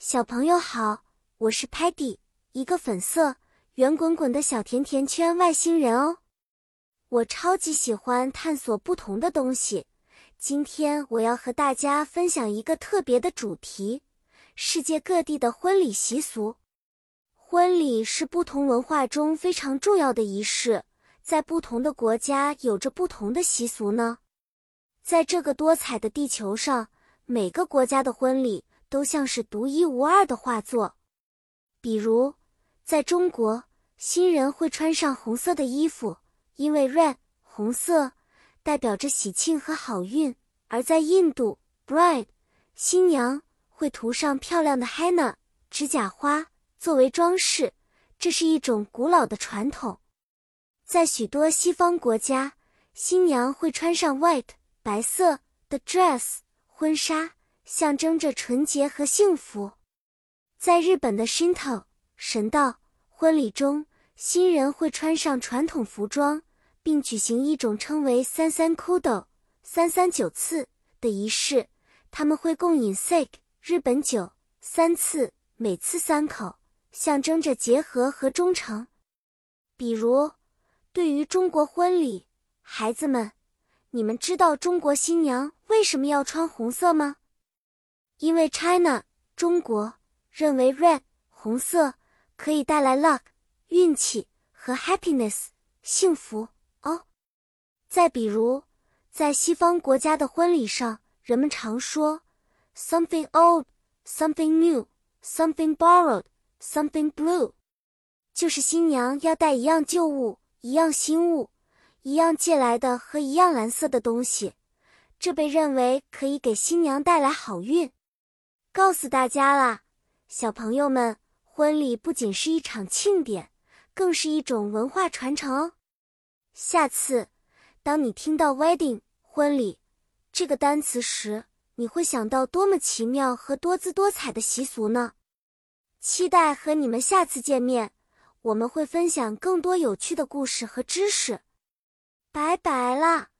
小朋友好，我是 Patty，一个粉色圆滚滚的小甜甜圈外星人哦。我超级喜欢探索不同的东西。今天我要和大家分享一个特别的主题：世界各地的婚礼习俗。婚礼是不同文化中非常重要的仪式，在不同的国家有着不同的习俗呢。在这个多彩的地球上，每个国家的婚礼。都像是独一无二的画作，比如在中国，新人会穿上红色的衣服，因为 red 红色代表着喜庆和好运；而在印度，bride 新娘会涂上漂亮的 henna 指甲花作为装饰，这是一种古老的传统。在许多西方国家，新娘会穿上 white 白色的 dress 婚纱。象征着纯洁和幸福。在日本的神道神道婚礼中，新人会穿上传统服装，并举行一种称为三三 Kudo 三三九次的仪式。他们会共饮 Sake 日本酒三次，每次三口，象征着结合和忠诚。比如，对于中国婚礼，孩子们，你们知道中国新娘为什么要穿红色吗？因为 China 中国认为 red 红色可以带来 luck 运气和 happiness 幸福哦。再比如，在西方国家的婚礼上，人们常说 something old, something new, something borrowed, something blue，就是新娘要带一样旧物、一样新物、一样借来的和一样蓝色的东西，这被认为可以给新娘带来好运。告诉大家啦，小朋友们，婚礼不仅是一场庆典，更是一种文化传承哦。下次，当你听到 wedding 婚礼这个单词时，你会想到多么奇妙和多姿多彩的习俗呢？期待和你们下次见面，我们会分享更多有趣的故事和知识。拜拜啦！